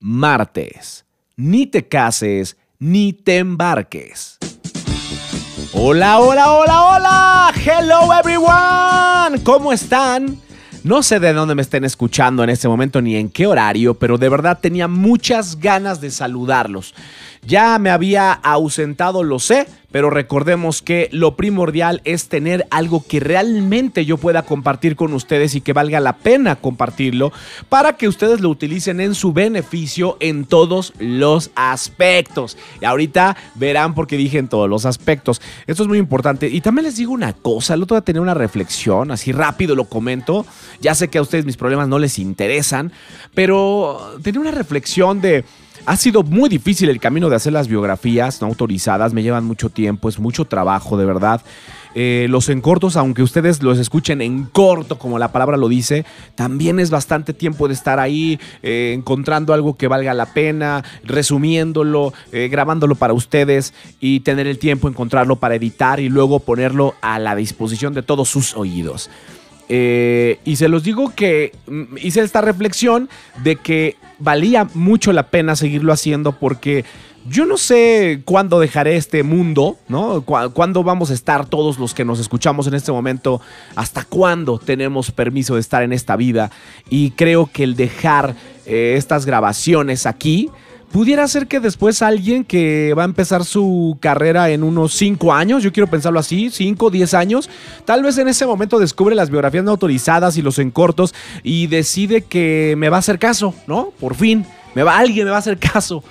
martes. Ni te cases, ni te embarques. Hola, hola, hola, hola. Hello everyone. ¿Cómo están? No sé de dónde me estén escuchando en este momento ni en qué horario, pero de verdad tenía muchas ganas de saludarlos. Ya me había ausentado, lo sé, pero recordemos que lo primordial es tener algo que realmente yo pueda compartir con ustedes y que valga la pena compartirlo para que ustedes lo utilicen en su beneficio en todos los aspectos. Y ahorita verán por qué dije en todos los aspectos. Esto es muy importante. Y también les digo una cosa, el otro día tenía una reflexión, así rápido lo comento. Ya sé que a ustedes mis problemas no les interesan, pero tenía una reflexión de... Ha sido muy difícil el camino de hacer las biografías no autorizadas, me llevan mucho tiempo, es mucho trabajo, de verdad. Eh, los en cortos, aunque ustedes los escuchen en corto, como la palabra lo dice, también es bastante tiempo de estar ahí eh, encontrando algo que valga la pena, resumiéndolo, eh, grabándolo para ustedes y tener el tiempo, encontrarlo para editar y luego ponerlo a la disposición de todos sus oídos. Y se los digo que mm, hice esta reflexión de que valía mucho la pena seguirlo haciendo porque yo no sé cuándo dejaré este mundo, ¿no? ¿Cuándo vamos a estar todos los que nos escuchamos en este momento? ¿Hasta cuándo tenemos permiso de estar en esta vida? Y creo que el dejar eh, estas grabaciones aquí pudiera ser que después alguien que va a empezar su carrera en unos 5 años, yo quiero pensarlo así, 5, 10 años, tal vez en ese momento descubre las biografías no autorizadas y los encortos y decide que me va a hacer caso, ¿no? Por fin, me va, alguien me va a hacer caso.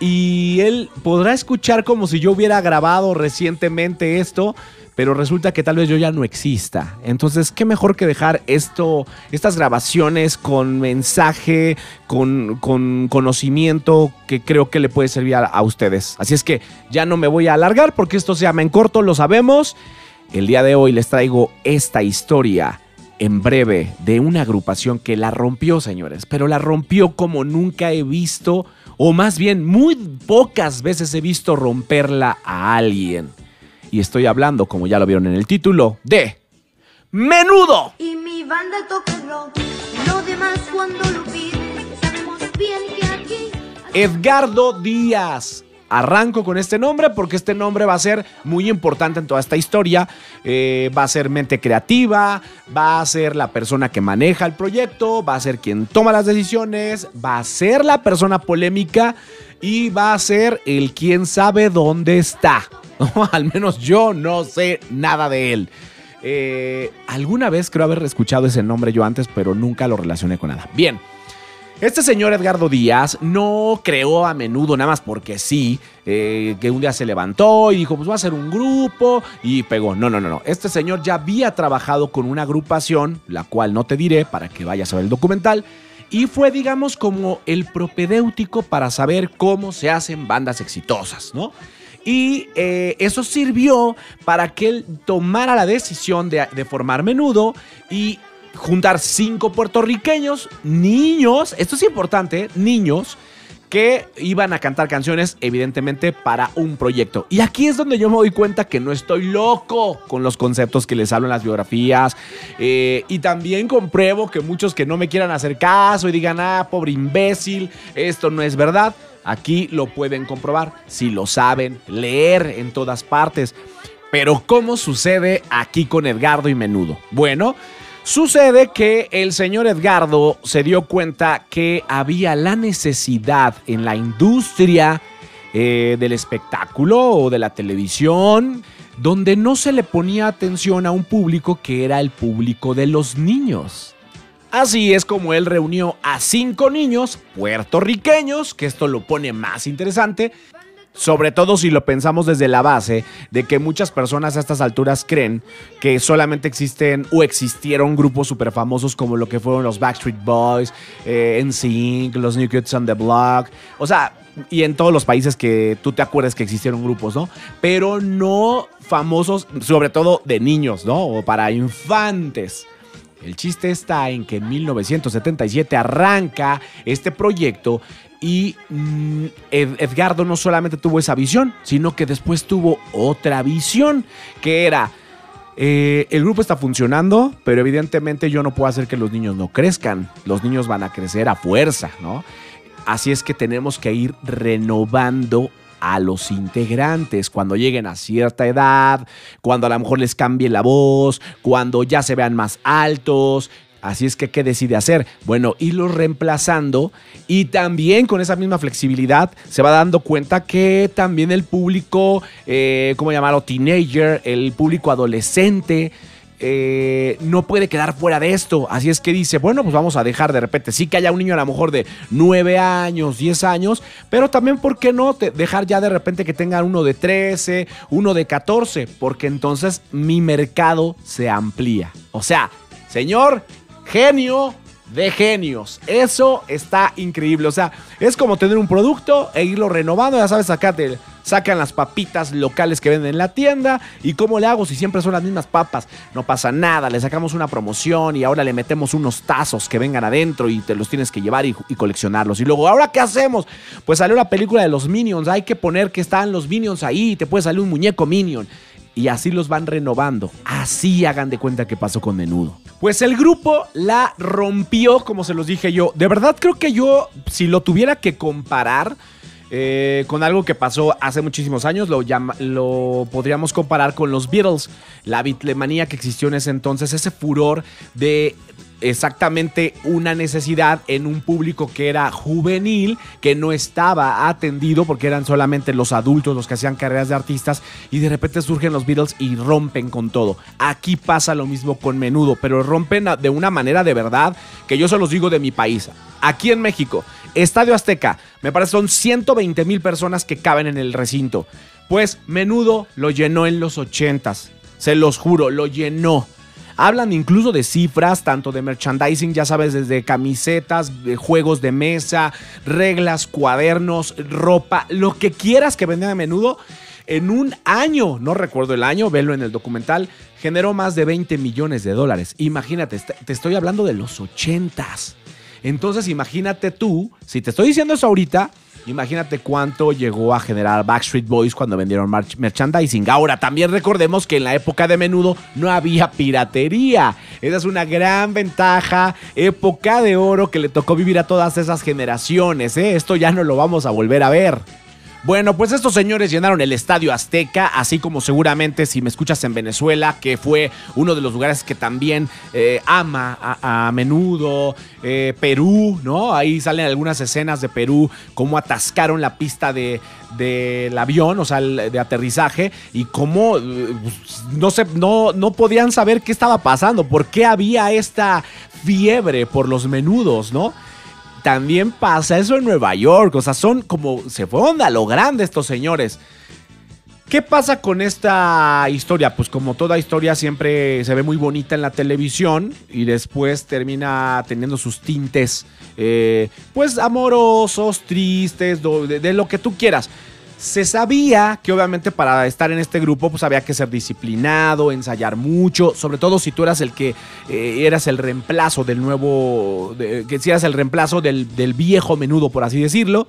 Y él podrá escuchar como si yo hubiera grabado recientemente esto pero resulta que tal vez yo ya no exista. Entonces, qué mejor que dejar esto, estas grabaciones con mensaje, con, conocimiento que creo que le puede servir a, ustedes. Así es que ya no me voy a alargar porque esto se llama en corto, lo sabemos. El día de hoy les traigo esta historia en breve de una agrupación que la rompió, señores, pero la rompió como nunca he visto, o más bien muy pocas veces he visto romperla a alguien. Y estoy hablando, como ya lo vieron en el título, de Menudo. Y mi banda toca rock, lo demás cuando lo sabemos bien que aquí... Edgardo Díaz. Arranco con este nombre porque este nombre va a ser muy importante en toda esta historia. Eh, va a ser mente creativa, va a ser la persona que maneja el proyecto, va a ser quien toma las decisiones, va a ser la persona polémica y va a ser el quien sabe dónde está. Al menos yo no sé nada de él. Eh, alguna vez creo haber escuchado ese nombre yo antes, pero nunca lo relacioné con nada. Bien. Este señor Edgardo Díaz no creó a menudo nada más porque sí, eh, que un día se levantó y dijo, pues va a ser un grupo y pegó. No, no, no, no. Este señor ya había trabajado con una agrupación, la cual no te diré para que vayas a ver el documental, y fue, digamos, como el propedéutico para saber cómo se hacen bandas exitosas, ¿no? Y eh, eso sirvió para que él tomara la decisión de, formar menudo y juntar cinco puertorriqueños, niños, esto es importante, niños, que iban a cantar canciones, evidentemente, para un proyecto. Y aquí es donde yo me doy cuenta que no estoy loco con los conceptos que les hablo en las biografías. Eh, y también compruebo que muchos que no me quieran hacer caso y digan, ah, pobre imbécil, esto no es verdad. Aquí lo pueden comprobar si lo saben leer en todas partes. Pero ¿cómo sucede aquí con Edgardo y Menudo? Bueno, sucede que el señor Edgardo se dio cuenta que había la necesidad en la industria eh, del espectáculo o de la televisión donde no se le ponía atención a un público que era el público de los niños. Así es como él reunió a cinco niños puertorriqueños, que esto lo pone más interesante, sobre todo si lo pensamos desde la base de que muchas personas a estas alturas creen que solamente existen o existieron grupos súper famosos como lo que fueron los Backstreet Boys, eh, NSYNC, los New Kids on the Block. O sea, y en todos los países que tú te acuerdes que existieron grupos, ¿no? Pero no famosos, sobre todo de niños, ¿no? O para infantes. El chiste está en que en 1977 arranca este proyecto y mm, Edgardo no solamente tuvo esa visión, sino que después tuvo otra visión, que era, eh, el grupo está funcionando, pero evidentemente yo no puedo hacer que los niños no crezcan, los niños van a crecer a fuerza, ¿no? Así es que tenemos que ir renovando a los integrantes cuando lleguen a cierta edad, cuando a lo mejor les cambie la voz, cuando ya se vean más altos, Así es que, ¿qué decide hacer? Bueno, irlos reemplazando y también con esa misma flexibilidad se va dando cuenta que también el público, eh, ¿cómo llamarlo? Teenager, el público adolescente, eh, no puede quedar fuera de esto. Así es que dice, bueno, pues vamos a dejar de repente, sí que haya un niño a lo mejor de 9 años, 10 años, pero también, ¿por qué no dejar ya de repente que tengan uno de 13, uno de 14? Porque entonces mi mercado se amplía. O sea, señor, genio de genios. Eso está increíble. O sea, es como tener un producto e irlo renovando. Ya sabes, sacate, sacan las papitas locales que venden en la tienda. ¿Y cómo le hago si siempre son las mismas papas? No pasa nada. Le sacamos una promoción y ahora le metemos unos tazos que vengan adentro y te los tienes que llevar y, coleccionarlos. Y luego, ¿ahora qué hacemos? Pues salió la película de los Minions. Hay que poner que están los Minions ahí te puede salir un muñeco Minion y así los van renovando. Así hagan de cuenta que pasó con Menudo. Pues el grupo la rompió, como se los dije yo. De verdad creo que yo, si lo tuviera que comparar eh, con algo que pasó hace muchísimos años, lo, lo podríamos comparar con los Beatles. La bitlemanía que existió en ese entonces, ese furor de exactamente una necesidad en un público que era juvenil, que no estaba atendido porque eran solamente los adultos los que hacían carreras de artistas y de repente surgen los Beatles y rompen con todo. Aquí pasa lo mismo con menudo, pero rompen de una manera de verdad que yo se los digo de mi país. Aquí en México, Estadio Azteca, me parece son 120 mil personas que caben en el recinto. Pues menudo lo llenó en los 80s. Se los juro, lo llenó. Hablan incluso de cifras, tanto de merchandising, ya sabes, desde camisetas, juegos de mesa, reglas, cuadernos, ropa, lo que quieras que vendan a menudo. En un año, no recuerdo el año, velo en el documental, generó más de 20 millones de dólares. Imagínate, te estoy hablando de los 80s. Entonces imagínate tú, si te estoy diciendo eso ahorita, Imagínate cuánto llegó a generar Backstreet Boys cuando vendieron merchandising. Ahora, también recordemos que en la época de menudo no había piratería. Esa es una gran ventaja, época de oro que le tocó vivir a todas esas generaciones. ¿eh? Esto ya no lo vamos a volver a ver. Bueno, pues estos señores llenaron el Estadio Azteca, así como seguramente si me escuchas en Venezuela, que fue uno de los lugares que también eh, ama a, menudo, eh, Perú, ¿no? Ahí salen algunas escenas de Perú, cómo atascaron la pista de, del avión, o sea, de aterrizaje, y cómo eh, no, se, no, no podían saber qué estaba pasando, por qué había esta fiebre por los menudos, ¿no? También pasa eso en Nueva York. O sea, son como. Se fueron a lo grande estos señores. ¿Qué pasa con esta historia? Pues como toda historia siempre se ve muy bonita en la televisión y después termina teniendo sus tintes, eh, pues amorosos, tristes, de, lo que tú quieras se sabía que obviamente para estar en este grupo pues había que ser disciplinado, ensayar mucho, sobre todo si tú eras el que eh, eras el reemplazo del nuevo, que si eras el reemplazo del, viejo menudo, por así decirlo.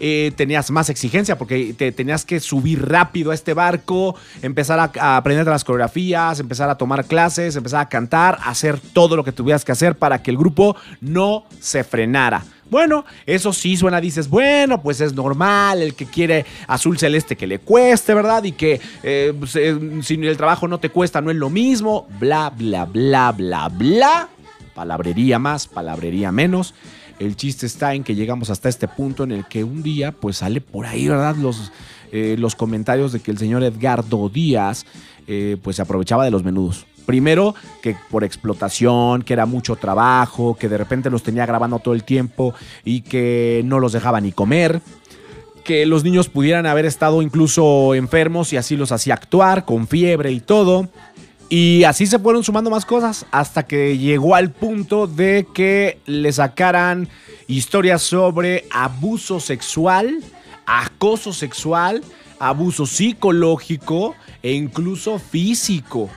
Eh, tenías más exigencia porque te tenías que subir rápido a este barco, empezar a, aprender las coreografías, empezar a tomar clases, empezar a cantar, hacer todo lo que tuvieras que hacer para que el grupo no se frenara. Bueno, eso sí suena, dices, bueno, pues es normal, el que quiere azul celeste que le cueste, ¿verdad? Y que eh, pues, eh, si el trabajo no te cuesta, no es lo mismo, bla, bla, bla, bla, bla. Palabrería más, palabrería menos. El chiste está en que llegamos hasta este punto en el que un día, pues sale por ahí, ¿verdad? Los, eh, los comentarios de que el señor Edgardo Díaz, pues se aprovechaba de los menudos. Primero, que por explotación, que era mucho trabajo, que de repente los tenía grabando todo el tiempo y que no los dejaba ni comer. Que los niños pudieran haber estado incluso enfermos y así los hacía actuar, con fiebre y todo. Y así se fueron sumando más cosas hasta que llegó al punto de que le sacaran historias sobre abuso sexual, acoso sexual, abuso psicológico e incluso físico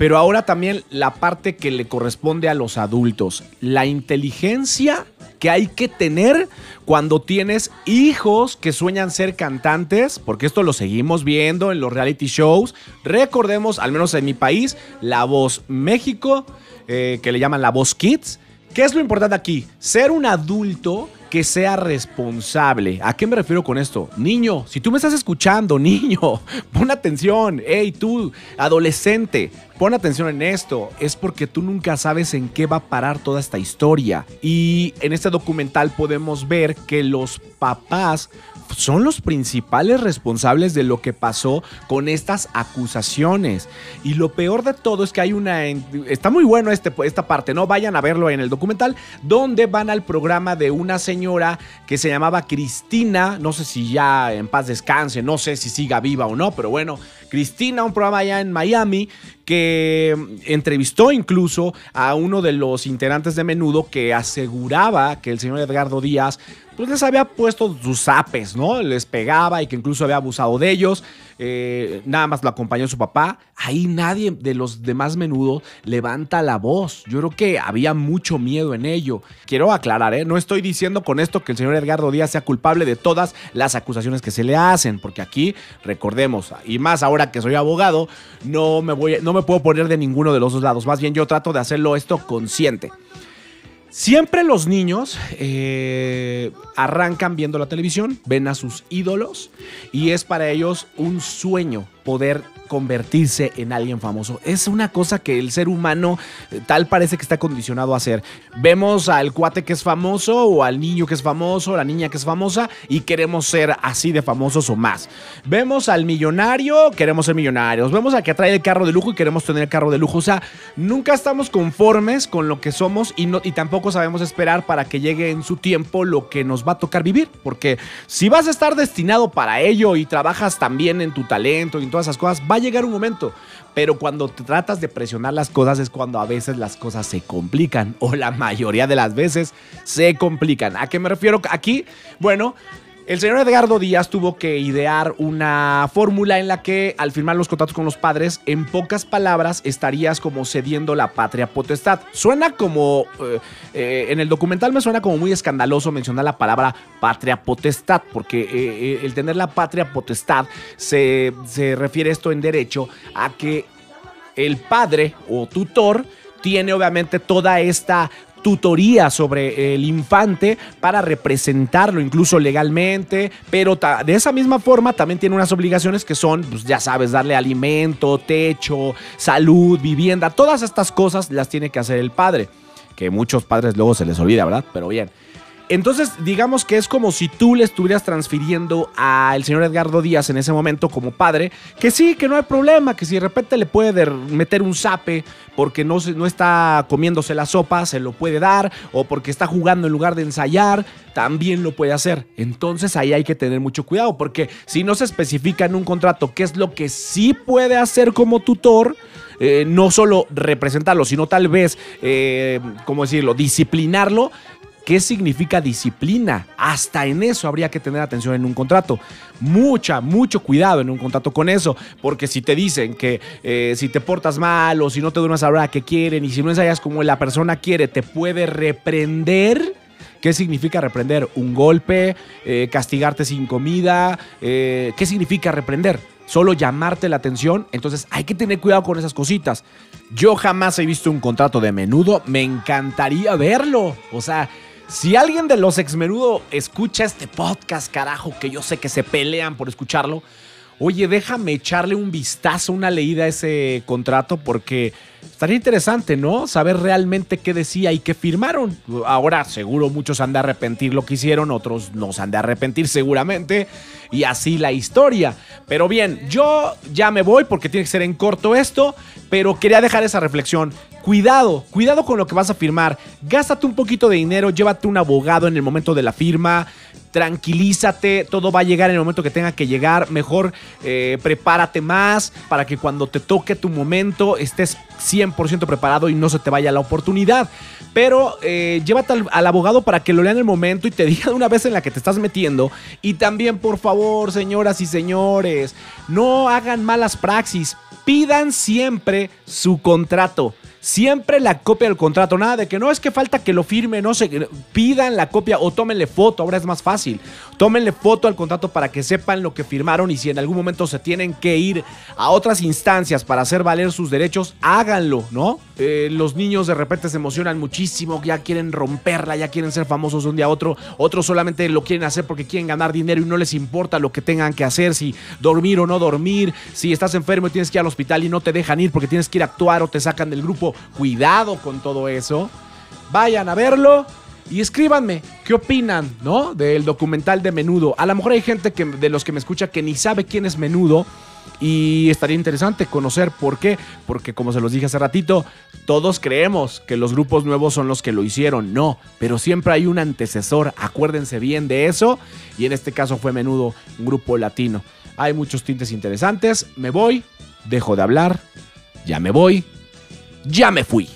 pero ahora también la parte que le corresponde a los adultos, la inteligencia que hay que tener cuando tienes hijos que sueñan ser cantantes, porque esto lo seguimos viendo en los reality shows. Recordemos, al menos en mi país, La Voz México, eh, que le llaman La Voz Kids. ¿Qué es lo importante aquí? Ser un adulto que sea responsable. ¿A qué me refiero con esto? Niño, si tú me estás escuchando, niño, pon atención. Hey, tú, adolescente, pon atención en esto. Es porque tú nunca sabes en qué va a parar toda esta historia. Y en este documental podemos ver que los papás son los principales responsables de lo que pasó con estas acusaciones. Y lo peor de todo es que hay una... Está muy bueno este, esta parte, ¿no? Vayan a verlo en el documental, donde van al programa de una señora que se llamaba Cristina, no sé si ya en paz descanse, no sé si siga viva o no, pero bueno, Cristina, un programa allá en Miami que entrevistó incluso a uno de los integrantes de Menudo que aseguraba que el señor Edgardo Díaz pues les había puesto sus apes, ¿no? Les pegaba y que incluso había abusado de ellos. Eh, nada más lo acompañó su papá. Ahí nadie de los demás menudo levanta la voz. Yo creo que había mucho miedo en ello. Quiero aclarar, ¿eh? No estoy diciendo con esto que el señor Edgardo Díaz sea culpable de todas las acusaciones que se le hacen, porque aquí, recordemos, y más ahora que soy abogado, no me, voy, no me puedo poner de ninguno de los dos lados. Más bien yo trato de hacerlo esto consciente. Siempre los niños eh, arrancan viendo la televisión, ven a sus ídolos y es para ellos un sueño poder convertirse en alguien famoso. Es una cosa que el ser humano eh, tal parece que está condicionado a hacer. Vemos al cuate que es famoso o al niño que es famoso, la niña que es famosa y queremos ser así de famosos o más. Vemos al millonario, queremos ser millonarios. Vemos al que trae el carro de lujo y queremos tener el carro de lujo. O sea, nunca estamos conformes con lo que somos y, no, y tampoco sabemos esperar para que llegue en su tiempo lo que nos va a tocar vivir. Porque si vas a estar destinado para ello y trabajas también en tu talento y en todas esas cosas, va a llegar un momento. Pero cuando tratas de presionar las cosas es cuando a veces las cosas se complican o la mayoría de las veces se complican. ¿A qué me refiero aquí? Bueno, el señor Edgardo Díaz tuvo que idear una fórmula en la que al firmar los contratos con los padres, en pocas palabras estarías como cediendo la patria potestad. Suena como, eh, eh, en el documental me suena como muy escandaloso mencionar la palabra patria potestad, porque eh, el tener la patria potestad se, se refiere esto en derecho a que el padre o tutor tiene obviamente toda esta tutoría sobre el infante para representarlo incluso legalmente, pero de esa misma forma también tiene unas obligaciones que son, pues ya sabes, darle alimento, techo, salud, vivienda, todas estas cosas las tiene que hacer el padre, que muchos padres luego se les olvida, ¿verdad? Pero bien. Entonces, digamos que es como si tú le estuvieras transfiriendo al señor Edgardo Díaz en ese momento como padre, que sí, que no hay problema, que si de repente le puede meter un zape porque no, no está comiéndose la sopa, se lo puede dar, o porque está jugando en lugar de ensayar, también lo puede hacer. Entonces ahí hay que tener mucho cuidado, porque si no se especifica en un contrato qué es lo que sí puede hacer como tutor, eh, no solo representarlo, sino tal vez, eh, ¿cómo decirlo?, disciplinarlo, ¿Qué significa disciplina? Hasta en eso habría que tener atención en un contrato. Mucha, mucho cuidado en un contrato con eso, porque si te dicen que eh, si te portas mal o si no te duermes a la hora que quieren y si no ensayas como la persona quiere, te puede reprender. ¿Qué significa reprender? ¿Un golpe? Eh, ¿Castigarte sin comida? Eh, ¿Qué significa reprender? Solo llamarte la atención. Entonces hay que tener cuidado con esas cositas. Yo jamás he visto un contrato de menudo. Me encantaría verlo. O sea, si alguien de los exmenudo escucha este podcast, carajo, que yo sé que se pelean por escucharlo, oye, déjame echarle un vistazo, una leída a ese contrato, porque estaría interesante, ¿no? Saber realmente qué decía y qué firmaron. Ahora, seguro muchos han de arrepentir lo que hicieron, otros no se han de arrepentir seguramente, y así la historia. Pero bien, yo ya me voy porque tiene que ser en corto esto, pero quería dejar esa reflexión. Cuidado, cuidado con lo que vas a firmar. Gástate un poquito de dinero, llévate un abogado en el momento de la firma. Tranquilízate, todo va a llegar en el momento que tenga que llegar. Mejor eh, prepárate más para que cuando te toque tu momento estés 100% preparado y no se te vaya la oportunidad. Pero eh, llévate al, abogado para que lo lea en el momento y te diga una vez en la que te estás metiendo. Y también, por favor, señoras y señores, no hagan malas praxis. Pidan siempre su contrato siempre la copia del contrato. Nada de que no es que falta que lo firme, no sé, pidan la copia o tómenle foto, ahora es más fácil. Tómenle foto al contrato para que sepan lo que firmaron y si en algún momento se tienen que ir a otras instancias para hacer valer sus derechos, háganlo, ¿no? Eh, los niños de repente se emocionan muchísimo, ya quieren romperla, ya quieren ser famosos de un día a otro, otros solamente lo quieren hacer porque quieren ganar dinero y no les importa lo que tengan que hacer, si dormir o no dormir, si estás enfermo y tienes que ir al hospital y no te dejan ir porque tienes que ir a actuar o te sacan del grupo, cuidado con todo eso. Vayan a verlo y escríbanme qué opinan, ¿no? Del documental de Menudo. A lo mejor hay gente que, de los que me escucha que ni sabe quién es Menudo. Y estaría interesante conocer por qué, porque como se los dije hace ratito, todos creemos que los grupos nuevos son los que lo hicieron, no, pero siempre hay un antecesor, acuérdense bien de eso, y en este caso fue menudo un grupo latino. Hay muchos tintes interesantes, me voy, dejo de hablar, ya me voy, ya me fui.